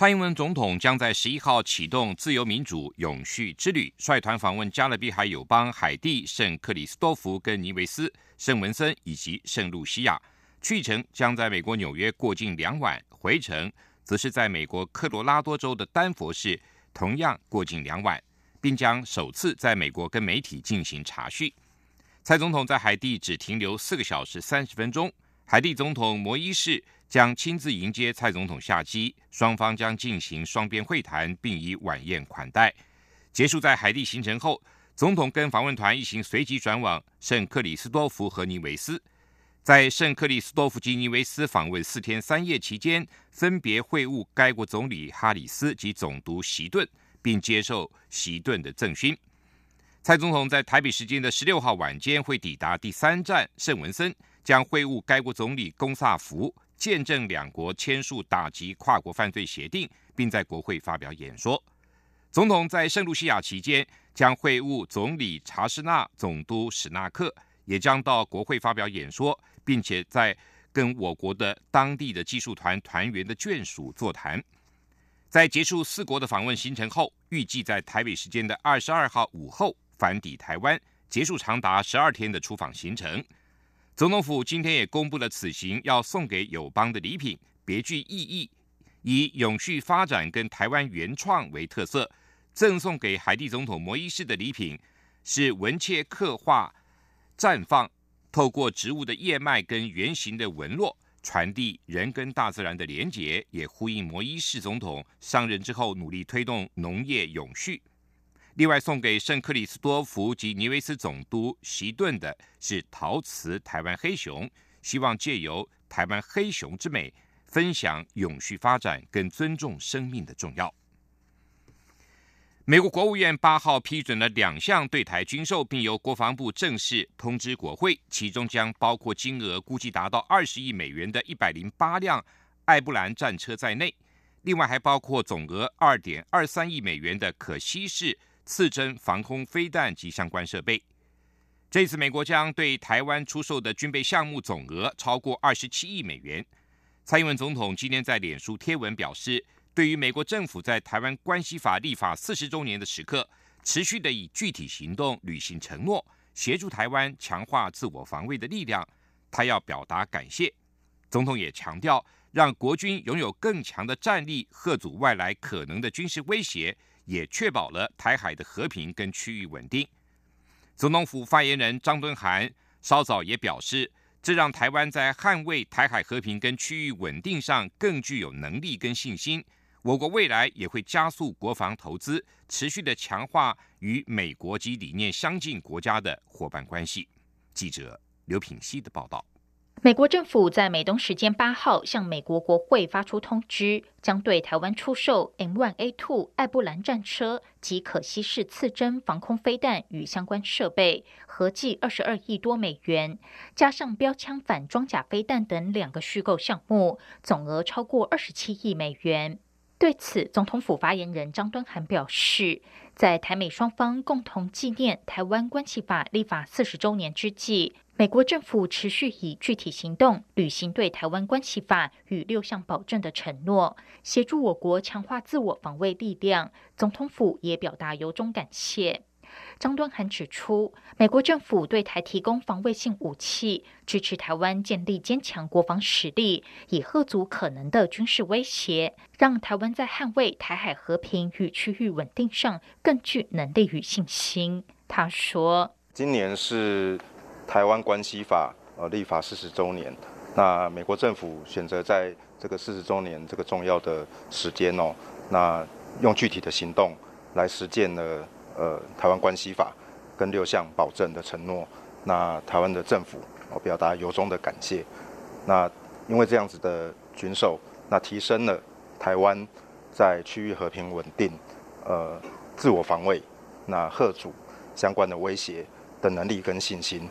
蔡英文总统将在十一号启动自由民主永续之旅，率团访问加勒比海友邦海地、圣克里斯多福跟尼维斯、圣文森以及圣露西亚。去程将在美国纽约过境两晚，回程则是在美国科罗拉多州的丹佛市同样过境两晚，并将首次在美国跟媒体进行查叙。蔡总统在海地只停留四个小时三十分钟，海地总统摩伊士。将亲自迎接蔡总统下机，双方将进行双边会谈，并以晚宴款待。结束在海地行程后，总统跟访问团一行随即转往圣克里斯多夫和尼维斯。在圣克里斯多夫及尼维斯访问四天三夜期间，分别会晤该国总理哈里斯及总督席顿，并接受席顿的赠勋。蔡总统在台北时间的十六号晚间会抵达第三站圣文森，将会晤该国总理龚萨福。见证两国签署打击跨国犯罪协定，并在国会发表演说。总统在圣露西亚期间将会晤总理查士纳、总督史纳克，也将到国会发表演说，并且在跟我国的当地的技术团团员的眷属座谈。在结束四国的访问行程后，预计在台北时间的二十二号午后返抵台湾，结束长达十二天的出访行程。总统府今天也公布了此行要送给友邦的礼品，别具意义，以永续发展跟台湾原创为特色。赠送给海地总统摩伊士的礼品是文切刻画绽放，透过植物的叶脉跟圆形的纹络，传递人跟大自然的连结，也呼应摩伊士总统上任之后努力推动农业永续。另外送给圣克里斯多福及尼维斯总督席顿的是陶瓷台湾黑熊，希望借由台湾黑熊之美，分享永续发展跟尊重生命的重要。美国国务院八号批准了两项对台军售，并由国防部正式通知国会，其中将包括金额估计达到二十亿美元的一百零八辆艾布兰战车在内，另外还包括总额二点二三亿美元的可稀释。刺针防空飞弹及相关设备。这次美国将对台湾出售的军备项目总额超过二十七亿美元。蔡英文总统今天在脸书贴文表示，对于美国政府在台湾关系法立法四十周年的时刻，持续的以具体行动履行承诺，协助台湾强化自我防卫的力量，他要表达感谢。总统也强调，让国军拥有更强的战力，贺阻外来可能的军事威胁。也确保了台海的和平跟区域稳定。总统府发言人张敦涵稍早也表示，这让台湾在捍卫台海和平跟区域稳定上更具有能力跟信心。我国未来也会加速国防投资，持续的强化与美国及理念相近国家的伙伴关系。记者刘品希的报道。美国政府在美东时间八号向美国国会发出通知，将对台湾出售 M1A2 艾布兰战车及可稀释刺针防空飞弹与相关设备，合计二十二亿多美元，加上标枪反装甲飞弹等两个虚构项目，总额超过二十七亿美元。对此，总统府发言人张敦涵表示，在台美双方共同纪念《台湾关系法》立法四十周年之际。美国政府持续以具体行动履行对台湾关系法与六项保证的承诺，协助我国强化自我防卫力量。总统府也表达由衷感谢。张端涵指出，美国政府对台提供防卫性武器，支持台湾建立坚强国防实力，以遏阻可能的军事威胁，让台湾在捍卫台海和平与区域稳定上更具能力与信心。他说：“今年是。”台湾关系法呃立法四十周年，那美国政府选择在这个四十周年这个重要的时间哦，那用具体的行动来实践了呃台湾关系法跟六项保证的承诺，那台湾的政府我表达由衷的感谢。那因为这样子的军售，那提升了台湾在区域和平稳定、呃自我防卫、那贺主相关的威胁的能力跟信心。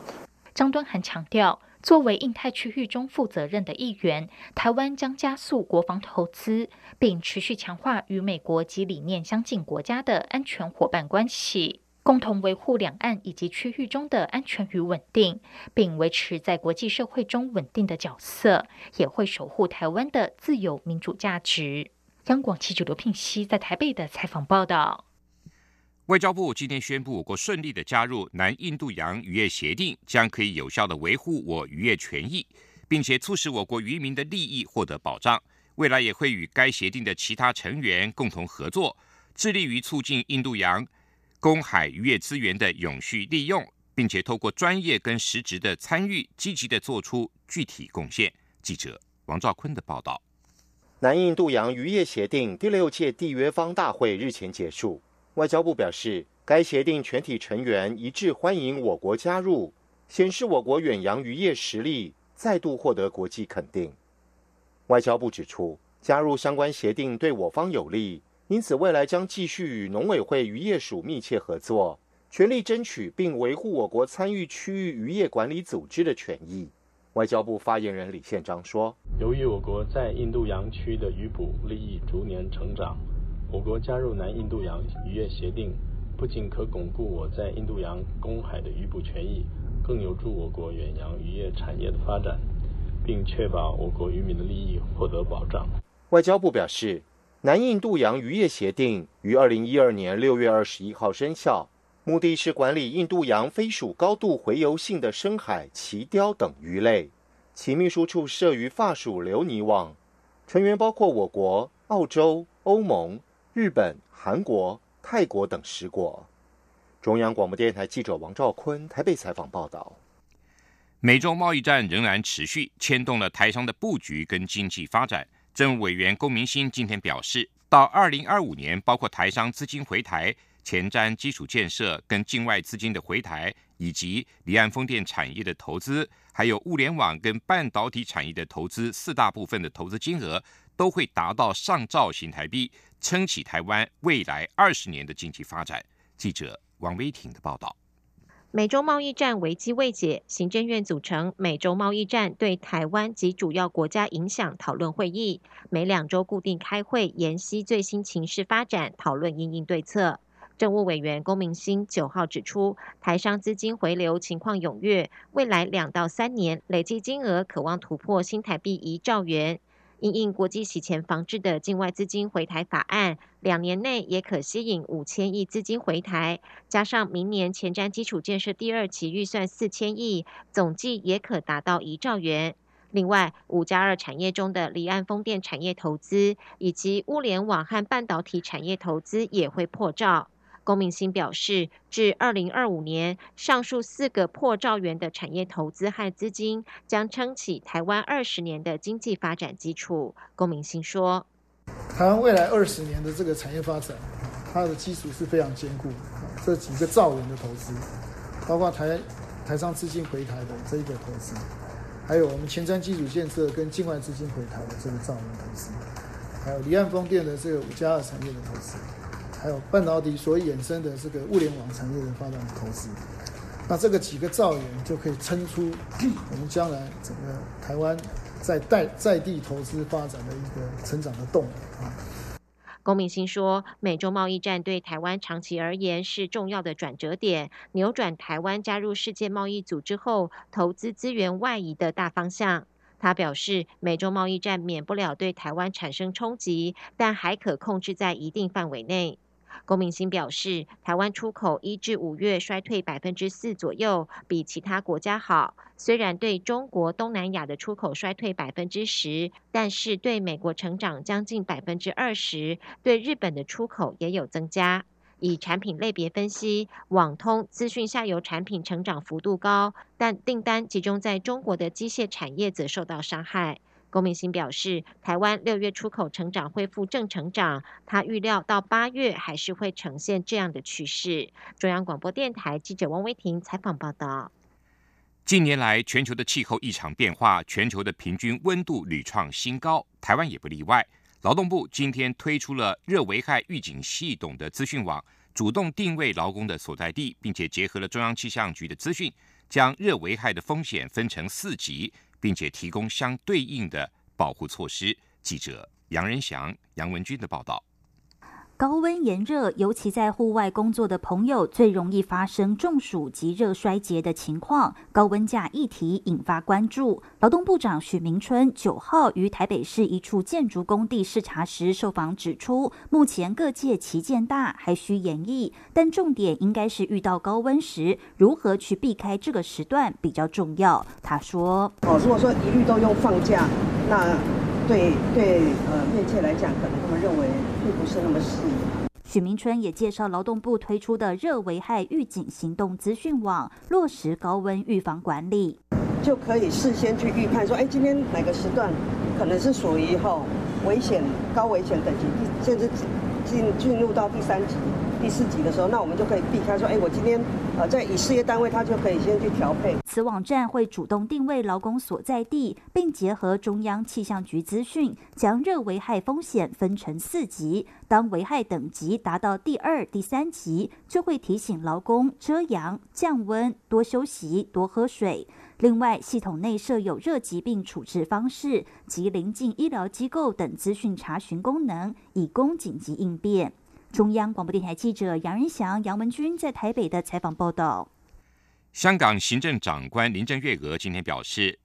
张敦涵强调，作为印太区域中负责任的一员，台湾将加速国防投资，并持续强化与美国及理念相近国家的安全伙伴关系。共同维护两岸以及区域中的安全与稳定，并维持在国际社会中稳定的角色，也会守护台湾的自由民主价值。央广记者刘聘熙在台北的采访报道。外交部今天宣布，我国顺利的加入南印度洋渔业协定，将可以有效的维护我渔业权益，并且促使我国渔民的利益获得保障。未来也会与该协定的其他成员共同合作，致力于促进印度洋。公海渔业资源的永续利用，并且透过专业跟实质的参与，积极的做出具体贡献。记者王兆坤的报道。南印度洋渔业协定第六届缔约方大会日前结束，外交部表示，该协定全体成员一致欢迎我国加入，显示我国远洋渔业实力再度获得国际肯定。外交部指出，加入相关协定对我方有利。因此，未来将继续与农委会渔业署密切合作，全力争取并维护我国参与区域渔业管理组织的权益。外交部发言人李宪章说：“由于我国在印度洋区的渔捕利益逐年成长，我国加入南印度洋渔业协定，不仅可巩固我在印度洋公海的渔捕权益，更有助我国远洋渔业产业的发展，并确保我国渔民的利益获得保障。”外交部表示。南印度洋渔业协定于二零一二年六月二十一号生效，目的是管理印度洋非属高度洄游性的深海鳍鲷等鱼类。其秘书处设于法属留尼网，成员包括我国、澳洲、欧盟、日本、韩国、泰国等十国。中央广播电台记者王兆坤台北采访报道。美中贸易战仍然持续，牵动了台商的布局跟经济发展。政务委员龚明鑫今天表示，到二零二五年，包括台商资金回台、前瞻基础建设跟境外资金的回台，以及离岸风电产业的投资，还有物联网跟半导体产业的投资四大部分的投资金额，都会达到上兆新台币，撑起台湾未来二十年的经济发展。记者王威婷的报道。美洲贸易战危机未解，行政院组成美洲贸易战对台湾及主要国家影响讨论会议，每两周固定开会，研析最新情势发展，讨论应应对策。政务委员龚明鑫九号指出，台商资金回流情况踊跃，未来两到三年累计金额可望突破新台币一兆元。因应国际洗钱防治的境外资金回台法案，两年内也可吸引五千亿资金回台，加上明年前瞻基础建设第二期预算四千亿，总计也可达到一兆元。另外，五加二产业中的离岸风电产业投资，以及物联网和半导体产业投资也会破兆。龚明鑫表示，至二零二五年，上述四个破兆元的产业投资和资金将撑起台湾二十年的经济发展基础。龚明鑫说：“台湾未来二十年的这个产业发展，它的基础是非常坚固。这几个兆元的投资，包括台台商资金回台的这一个投资，还有我们前瞻基础建设跟境外资金回台的这个兆元投资，还有离岸风电的这个五加二产业的投资。”还有半导体所衍生的这个物联网产业的发展投资，那这个几个兆元就可以撑出我们将来整个台湾在在在地投资发展的一个成长的动力啊。龚明鑫说，美洲贸易战对台湾长期而言是重要的转折点，扭转台湾加入世界贸易组织后投资资源外移的大方向。他表示，美洲贸易战免不了对台湾产生冲击，但还可控制在一定范围内。龚明鑫表示，台湾出口一至五月衰退百分之四左右，比其他国家好。虽然对中国东南亚的出口衰退百分之十，但是对美国成长将近百分之二十，对日本的出口也有增加。以产品类别分析，网通资讯下游产品成长幅度高，但订单集中在中国的机械产业则受到伤害。龚明鑫表示，台湾六月出口成长恢复正成长，他预料到八月还是会呈现这样的趋势。中央广播电台记者汪威婷采访报道。近年来，全球的气候异常变化，全球的平均温度屡创新高，台湾也不例外。劳动部今天推出了热危害预警系统的资讯网，主动定位劳工的所在地，并且结合了中央气象局的资讯，将热危害的风险分成四级，并且提供相对应的保护措施。记者杨仁祥、杨文军的报道。高温炎热，尤其在户外工作的朋友，最容易发生中暑及热衰竭的情况。高温假议题引发关注。劳动部长许明春九号于台北市一处建筑工地视察时受访指出，目前各界旗舰大，还需演绎，但重点应该是遇到高温时如何去避开这个时段比较重要。他说：“哦，如果说一律都用放假，那对对呃业界来讲，可能他们认为。”并不是那么适宜。许明春也介绍劳动部推出的热危害预警行动资讯网，落实高温预防管理，就可以事先去预判说，哎，今天哪个时段可能是属于后危险、高危险等级，甚至进进入到第三级。第四级的时候，那我们就可以避开说，哎，我今天呃在以事业单位，他就可以先去调配。此网站会主动定位劳工所在地，并结合中央气象局资讯，将热危害风险分成四级。当危害等级达到第二、第三级，就会提醒劳工遮阳、降温、多休息、多喝水。另外，系统内设有热疾病处置方式及临近医疗机构等资讯查询功能，以供紧急应变。中央广播电台记者杨仁祥、杨文军在台北的采访报道。香港行政长官林郑月娥今天表示，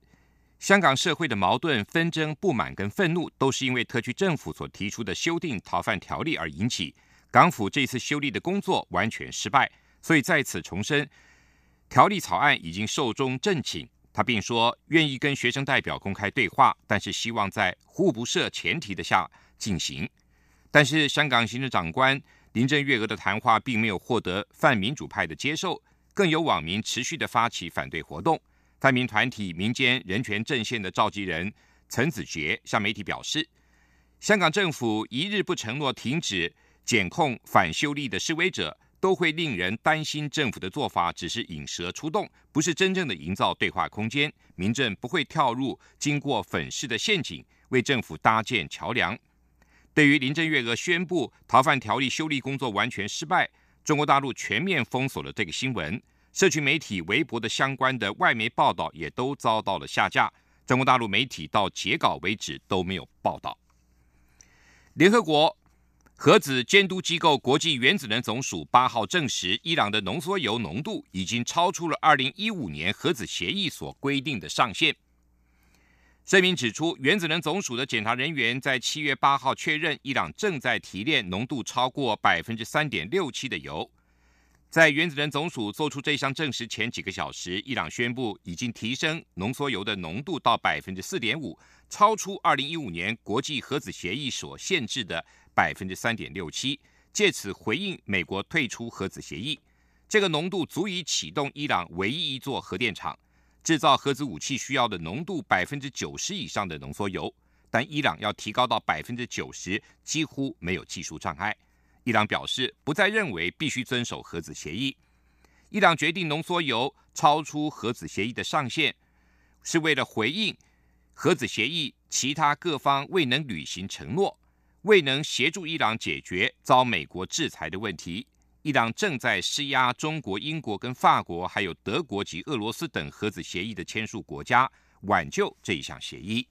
香港社会的矛盾、纷争、不满跟愤怒，都是因为特区政府所提出的修订逃犯条例而引起。港府这次修例的工作完全失败，所以在此重申，条例草案已经寿终正寝。他并说，愿意跟学生代表公开对话，但是希望在互不设前提的下进行。但是，香港行政长官林郑月娥的谈话并没有获得泛民主派的接受，更有网民持续的发起反对活动。泛民团体民间人权阵线的召集人陈子杰向媒体表示，香港政府一日不承诺停止检控反修例的示威者，都会令人担心政府的做法只是引蛇出洞，不是真正的营造对话空间。民政不会跳入经过粉饰的陷阱，为政府搭建桥梁。对于林郑月娥宣布逃犯条例修例工作完全失败，中国大陆全面封锁了这个新闻，社区媒体、微博的相关的外媒报道也都遭到了下架。中国大陆媒体到截稿为止都没有报道。联合国核子监督机构国际原子能总署八号证实，伊朗的浓缩铀浓度已经超出了二零一五年核子协议所规定的上限。声明指出，原子能总署的检查人员在七月八号确认，伊朗正在提炼浓度超过百分之三点六七的油。在原子能总署做出这项证实前几个小时，伊朗宣布已经提升浓缩铀的浓度到百分之四点五，超出二零一五年国际核子协议所限制的百分之三点六七，借此回应美国退出核子协议。这个浓度足以启动伊朗唯一一座核电厂。制造核子武器需要的浓度百分之九十以上的浓缩铀，但伊朗要提高到百分之九十几乎没有技术障碍。伊朗表示不再认为必须遵守核子协议。伊朗决定浓缩铀超出核子协议的上限，是为了回应核子协议其他各方未能履行承诺，未能协助伊朗解决遭美国制裁的问题。伊朗正在施压中国、英国、跟法国，还有德国及俄罗斯等核子协议的签署国家挽救这一项协议。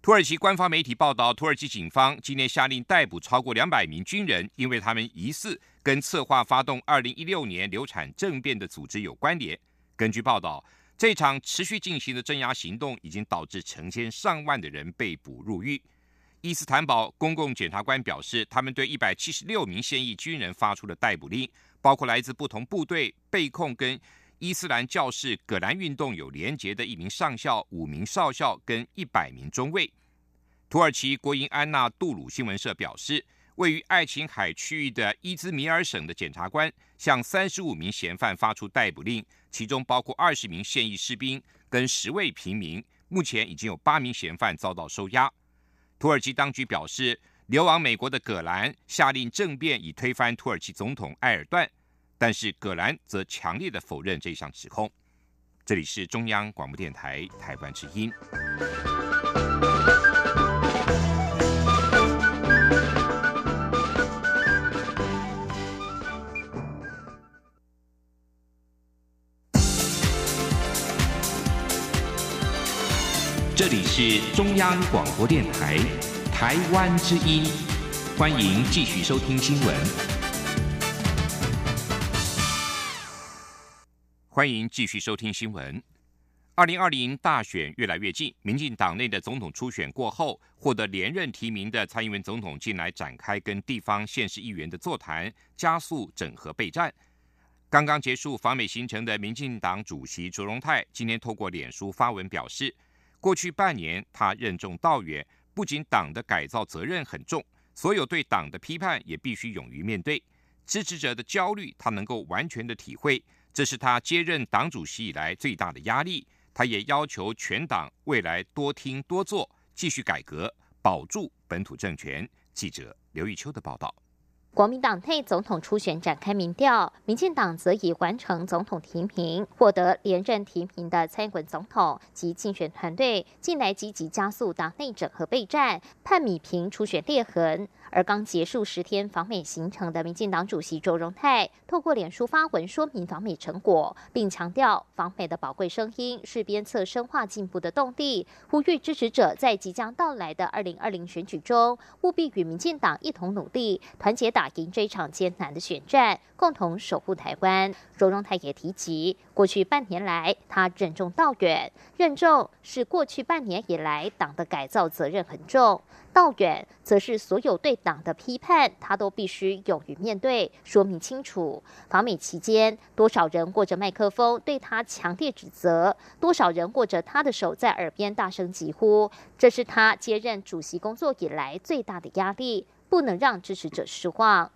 土耳其官方媒体报道，土耳其警方今天下令逮捕超过两百名军人，因为他们疑似跟策划发动二零一六年流产政变的组织有关联。根据报道，这场持续进行的镇压行动已经导致成千上万的人被捕入狱。伊斯坦堡公共检察官表示，他们对一百七十六名现役军人发出了逮捕令，包括来自不同部队被控跟伊斯兰教士葛兰运动有连结的一名上校、五名少校跟一百名中尉。土耳其国营安娜杜鲁新闻社表示，位于爱琴海区域的伊兹米尔省的检察官向三十五名嫌犯发出逮捕令，其中包括二十名现役士兵跟十位平民。目前已经有八名嫌犯遭到收押。土耳其当局表示，流亡美国的葛兰下令政变以推翻土耳其总统埃尔段，但是葛兰则强烈的否认这项指控。这里是中央广播电台台湾之音。这里是中央广播电台台湾之音，欢迎继续收听新闻。欢迎继续收听新闻。二零二零大选越来越近，民进党内的总统初选过后，获得连任提名的蔡英文总统近来展开跟地方县市议员的座谈，加速整合备战。刚刚结束访美行程的民进党主席卓荣泰今天透过脸书发文表示，过去半年他任重道远，不仅党的改造责任很重，所有对党的批判也必须勇于面对。支持者的焦虑，他能够完全的体会，这是他接任党主席以来最大的压力。他也要求全党未来多听多做，继续改革，保住本土政权。记者刘玉秋的报道。国民党内总统初选展开民调，民进党则已完成总统提名，获得连任提名的蔡英文总统及竞选团队，近来积极加速党内整合备战，盼米平初选裂痕。而刚结束十天访美行程的民进党主席周荣泰，透过脸书发文说明访美成果，并强调访美的宝贵声音是鞭策深化进步的动力，呼吁支持者在即将到来的二零二零选举中，务必与民进党一同努力，团结党打赢这场艰难的选战，共同守护台湾。周荣泰也提及，过去半年来他任重道远，任重是过去半年以来党的改造责任很重。道远，则是所有对党的批判，他都必须勇于面对，说明清楚。访美期间，多少人握着麦克风对他强烈指责，多少人握着他的手在耳边大声疾呼，这是他接任主席工作以来最大的压力，不能让支持者失望。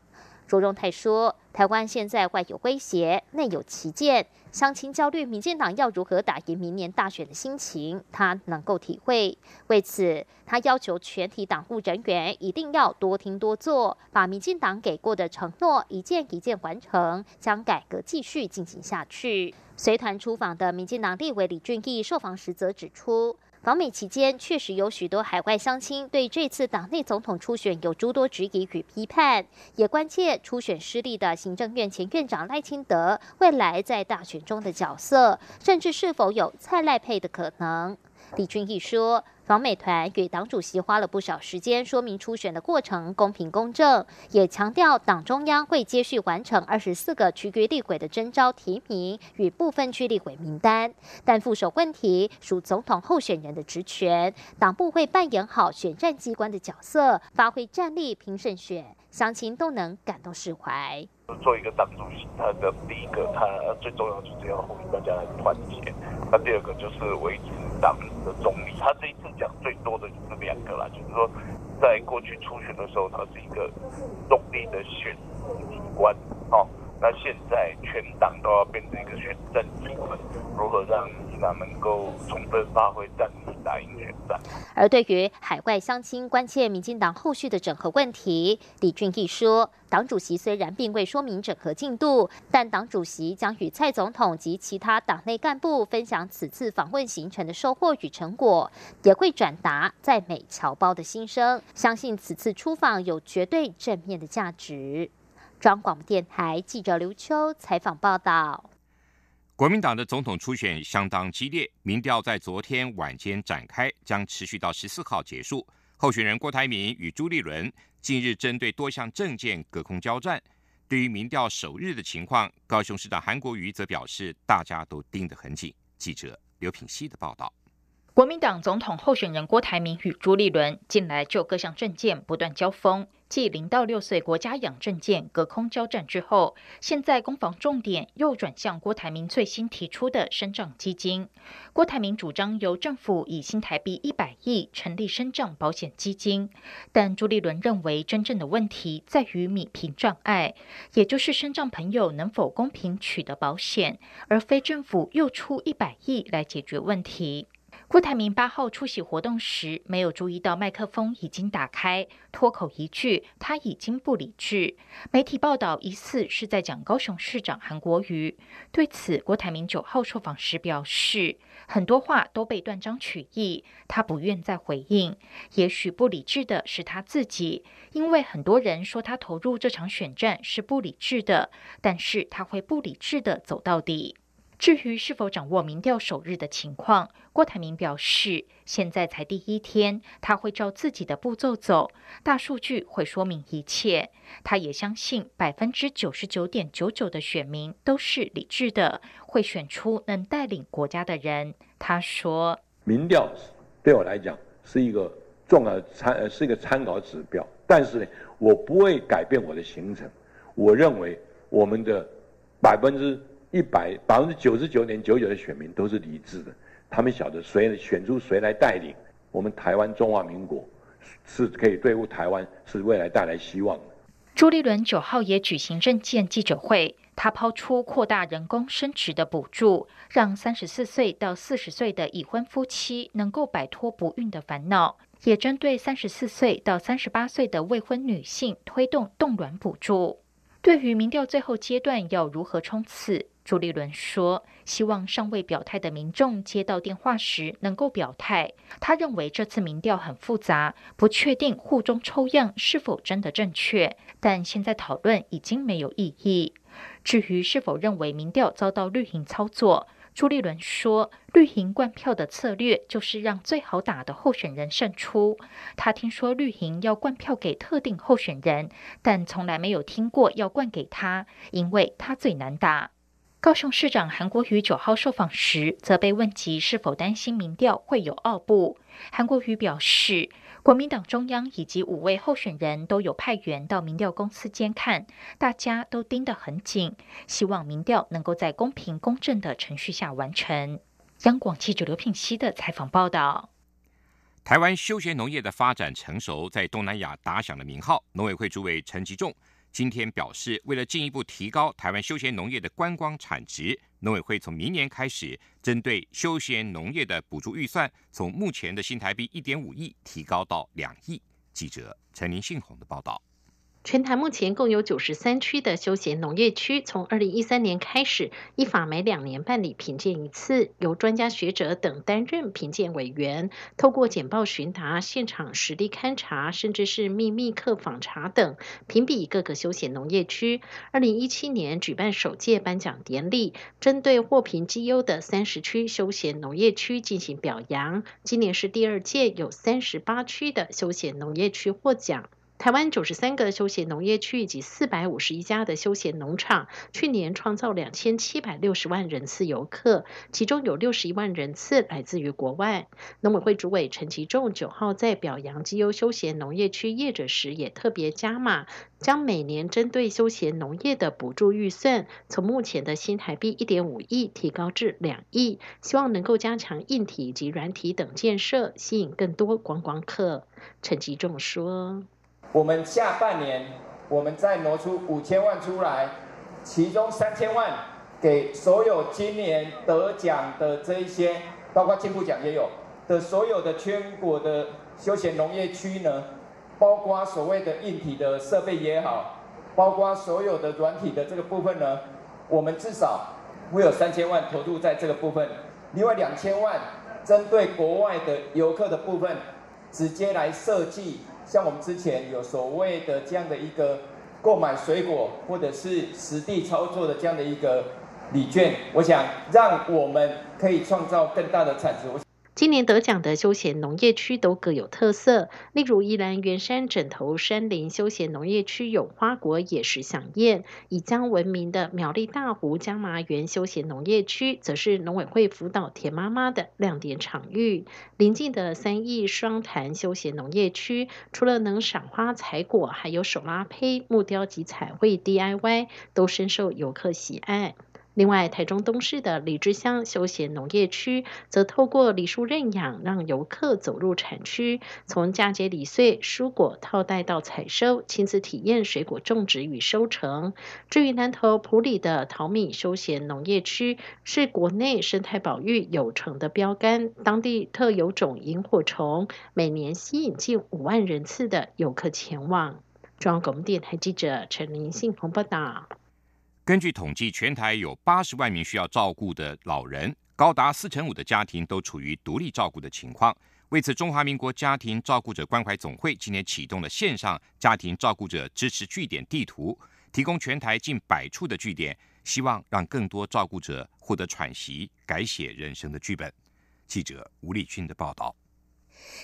卓荣泰说：“台湾现在外有威胁，内有旗舰，乡亲焦虑，民进党要如何打赢明年大选的心情，他能够体会。为此，他要求全体党务人员一定要多听多做，把民进党给过的承诺一件一件完成，将改革继续进行下去。”随团出访的民进党立委李俊毅受访时则指出。访美期间，确实有许多海外乡亲对这次党内总统初选有诸多质疑与批判，也关切初选失利的行政院前院长赖清德未来在大选中的角色，甚至是否有蔡赖配的可能。李俊毅说。访美团与党主席花了不少时间说明初选的过程公平公正，也强调党中央会接续完成二十四个区域立委的征召提名与部分区立委名单，但副手问题属总统候选人的职权，党部会扮演好选战机关的角色，发挥战力拼胜选，乡亲都能感到释怀。做一个党主席，他的第一个，他最重要就是要呼吁大家团结，那第二个就是维持党的总理。他这一次。讲最多的就是两个啦，就是说，在过去初选的时候，他是一个中立的选官，哦，那现在全党都要变成一个选战机关，如何让民党能够充分发挥战力打赢选战？而对于海外乡亲关切民进党后续的整合问题，李俊毅说。党主席虽然并未说明整合进度，但党主席将与蔡总统及其他党内干部分享此次访问行程的收获与成果，也会转达在美侨胞的心声。相信此次出访有绝对正面的价值。中央广播电台记者刘秋采访报道。国民党的总统初选相当激烈，民调在昨天晚间展开，将持续到十四号结束。候选人郭台铭与朱立伦。近日针对多项政见隔空交战，对于民调首日的情况，高雄市长韩国瑜则表示，大家都盯得很紧。记者刘品熙的报道。国民党总统候选人郭台铭与朱立伦近来就各项政见不断交锋，继零到六岁国家养证件隔空交战之后，现在攻防重点又转向郭台铭最新提出的生长基金。郭台铭主张由政府以新台币一百亿成立生长保险基金，但朱立伦认为真正的问题在于米平障碍，也就是生长朋友能否公平取得保险，而非政府又出一百亿来解决问题。郭台铭八号出席活动时，没有注意到麦克风已经打开，脱口一句：“他已经不理智。”媒体报道疑似是在讲高雄市长韩国瑜。对此，郭台铭九号受访时表示，很多话都被断章取义，他不愿再回应。也许不理智的是他自己，因为很多人说他投入这场选战是不理智的，但是他会不理智的走到底。至于是否掌握民调首日的情况，郭台铭表示，现在才第一天，他会照自己的步骤走，大数据会说明一切。他也相信百分之九十九点九九的选民都是理智的，会选出能带领国家的人。他说：“民调对我来讲是一个重要的参，是一个参考指标，但是呢，我不会改变我的行程。我认为我们的百分之。”一百百分之九十九点九九的选民都是理智的，他们晓得谁选出谁来带领我们台湾中华民国，是可以对付台湾，是未来带来希望的。朱立伦九号也举行政见记者会，他抛出扩大人工生殖的补助，让三十四岁到四十岁的已婚夫妻能够摆脱不孕的烦恼，也针对三十四岁到三十八岁的未婚女性推动冻卵补助。对于民调最后阶段要如何冲刺？朱立伦说：“希望尚未表态的民众接到电话时能够表态。他认为这次民调很复杂，不确定户中抽样是否真的正确，但现在讨论已经没有意义。至于是否认为民调遭到绿营操作，朱立伦说，绿营灌票的策略就是让最好打的候选人胜出。他听说绿营要灌票给特定候选人，但从来没有听过要灌给他，因为他最难打。”高雄市长韩国瑜九号受访时，则被问及是否担心民调会有奥布。韩国瑜表示，国民党中央以及五位候选人都有派员到民调公司监看，大家都盯得很紧，希望民调能够在公平公正的程序下完成。央广记者刘品熙的采访报道：台湾休闲农业的发展成熟，在东南亚打响了名号。农委会主委陈吉仲。今天表示，为了进一步提高台湾休闲农业的观光产值，农委会从明年开始，针对休闲农业的补助预算，从目前的新台币一点五亿提高到两亿。记者陈林信宏的报道。全台目前共有九十三区的休闲农业区，从二零一三年开始，依法每两年办理评鉴一次，由专家学者等担任评鉴委员，透过简报询答、现场实地勘查，甚至是秘密客访查等，评比各个休闲农业区。二零一七年举办首届颁奖典礼，针对获评绩优的三十区休闲农业区进行表扬。今年是第二届，有三十八区的休闲农业区获奖。台湾九十三个休闲农业区以及四百五十一家的休闲农场，去年创造两千七百六十万人次游客，其中有六十一万人次来自于国外。农委会主委陈其仲九号在表扬绩优休闲农业区业者时，也特别加码，将每年针对休闲农业的补助预算，从目前的新台币一点五亿提高至两亿，希望能够加强硬体及软体等建设，吸引更多观光客。陈其仲说。我们下半年，我们再挪出五千万出来，其中三千万给所有今年得奖的这一些，包括进步奖也有的所有的全国的休闲农业区呢，包括所谓的硬体的设备也好，包括所有的软体的这个部分呢，我们至少会有三千万投入在这个部分，另外两千万针对国外的游客的部分，直接来设计。像我们之前有所谓的这样的一个购买水果或者是实地操作的这样的一个礼券，我想让我们可以创造更大的产值。今年得奖的休闲农业区都各有特色，例如宜兰圆山枕头山林休闲农业区有花果野食飨宴，以江闻名的苗栗大湖江麻园休闲农业区，则是农委会辅导田妈妈的亮点场域。邻近的三义双潭休闲农业区，除了能赏花采果，还有手拉胚、木雕及彩绘 DIY，都深受游客喜爱。另外，台中东市的李之乡休闲农业区，则透过梨树认养，让游客走入产区，从嫁接李穗、蔬果套袋到采收，亲自体验水果种植与收成。至于南投埔里的桃米休闲农业区，是国内生态保育有成的标杆，当地特有种萤火虫，每年吸引近五万人次的游客前往。中央广播电台记者陈林信报道。根据统计，全台有八十万名需要照顾的老人，高达四成五的家庭都处于独立照顾的情况。为此，中华民国家庭照顾者关怀总会今年启动了线上家庭照顾者支持据点地图，提供全台近百处的据点，希望让更多照顾者获得喘息，改写人生的剧本。记者吴立军的报道。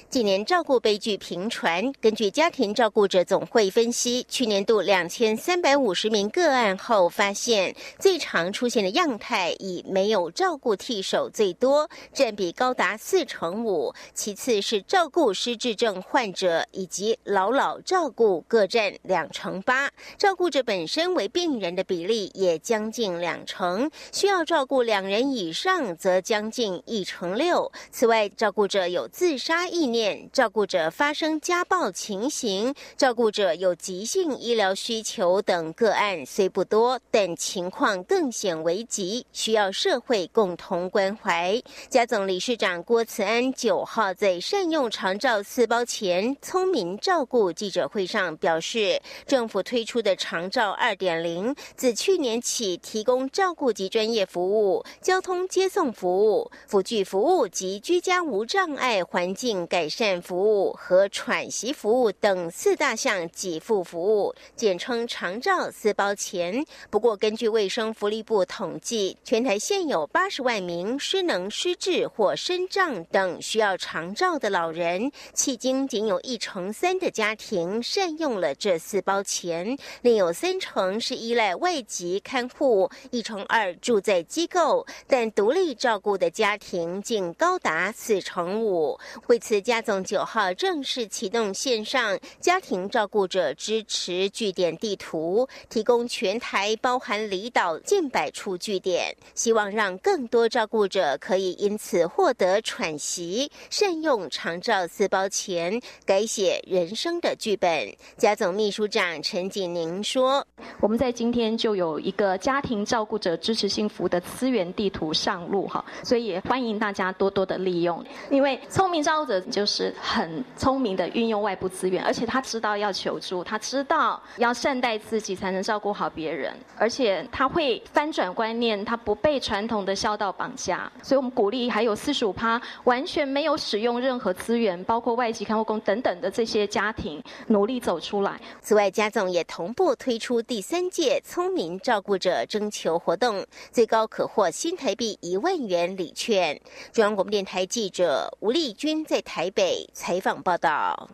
近年照顾悲剧频传，根据家庭照顾者总会分析，去年度两千三百五十名个案后，发现最常出现的样态以没有照顾替手最多，占比高达四成五；其次是照顾失智症患者以及老老照顾各占两成八，照顾者本身为病人的比例也将近两成，需要照顾两人以上则将近一成六。此外，照顾者有自杀。意念照顾者发生家暴情形，照顾者有急性医疗需求等个案虽不多，但情况更显危急，需要社会共同关怀。家总理事长郭慈安九号在善用长照四包钱聪明照顾记者会上表示，政府推出的长照二点零，自去年起提供照顾及专业服务、交通接送服务、辅具服务及居家无障碍环境。改善服务和喘息服务等四大项给付服务，简称长照四包钱。不过，根据卫生福利部统计，全台现有八十万名失能、失智或身障等需要长照的老人，迄今仅有一成三的家庭善用了这四包钱，另有三成是依赖外籍看护，一成二住在机构，但独立照顾的家庭竟高达四成五。为此，家总九号正式启动线上家庭照顾者支持据点地图，提供全台包含离岛近百处据点，希望让更多照顾者可以因此获得喘息，善用长照四包钱，改写人生的剧本。家总秘书长陈景宁说：“我们在今天就有一个家庭照顾者支持幸福的资源地图上路哈，所以也欢迎大家多多的利用，因为聪明照顾者。”就是很聪明的运用外部资源，而且他知道要求助，他知道要善待自己才能照顾好别人，而且他会翻转观念，他不被传统的孝道绑架。所以我们鼓励还有四十五趴完全没有使用任何资源，包括外籍看护工等等的这些家庭，努力走出来。此外，家总也同步推出第三届聪明照顾者征求活动，最高可获新台币一万元礼券。中央广播电台记者吴丽君在。台北采访报道。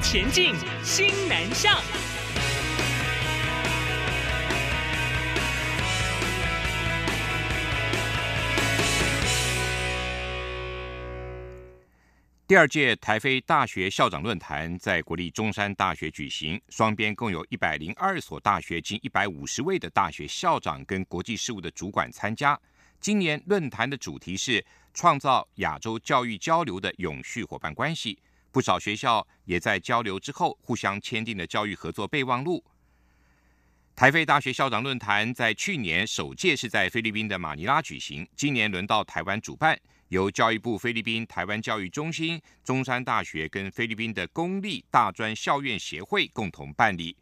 前进新南向。第二届台非大学校长论坛在国立中山大学举行，双边共有一百零二所大学，近一百五十位的大学校长跟国际事务的主管参加。今年论坛的主题是。创造亚洲教育交流的永续伙伴关系，不少学校也在交流之后互相签订了教育合作备忘录。台非大学校长论坛在去年首届是在菲律宾的马尼拉举行，今年轮到台湾主办，由教育部菲律宾台湾教育中心、中山大学跟菲律宾的公立大专校院协会共同办理。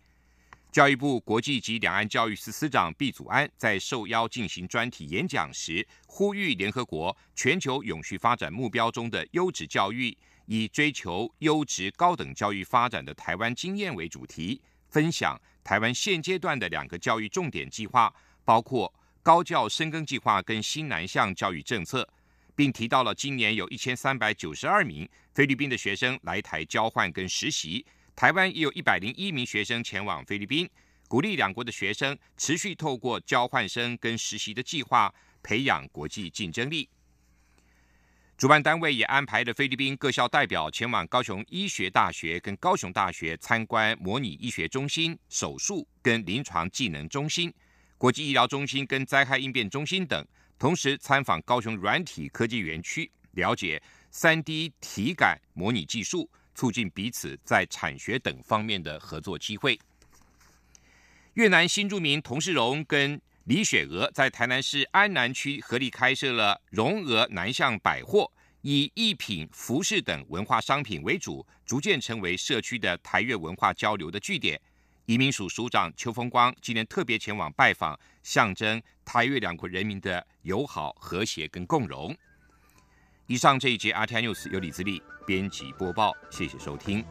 教育部国际及两岸教育司司长毕祖安在受邀进行专题演讲时，呼吁联合国全球永续发展目标中的优质教育，以追求优质高等教育发展的台湾经验为主题，分享台湾现阶段的两个教育重点计划，包括高教深耕计划跟新南向教育政策，并提到了今年有一千三百九十二名菲律宾的学生来台交换跟实习。台湾也有一百零一名学生前往菲律宾，鼓励两国的学生持续透过交换生跟实习的计划培养国际竞争力。主办单位也安排了菲律宾各校代表前往高雄医学大学跟高雄大学参观模拟医学中心、手术跟临床技能中心、国际医疗中心跟灾害应变中心等，同时参访高雄软体科技园区，了解三 D 体感模拟技术。促进彼此在产学等方面的合作机会。越南新住民童世荣跟李雪娥在台南市安南区合力开设了荣娥南向百货，以艺品、服饰等文化商品为主，逐渐成为社区的台越文化交流的据点。移民署署长邱风光今天特别前往拜访，象征台越两国人民的友好、和谐跟共荣。以上这一节《RTI News》由李自力编辑播报，谢谢收听。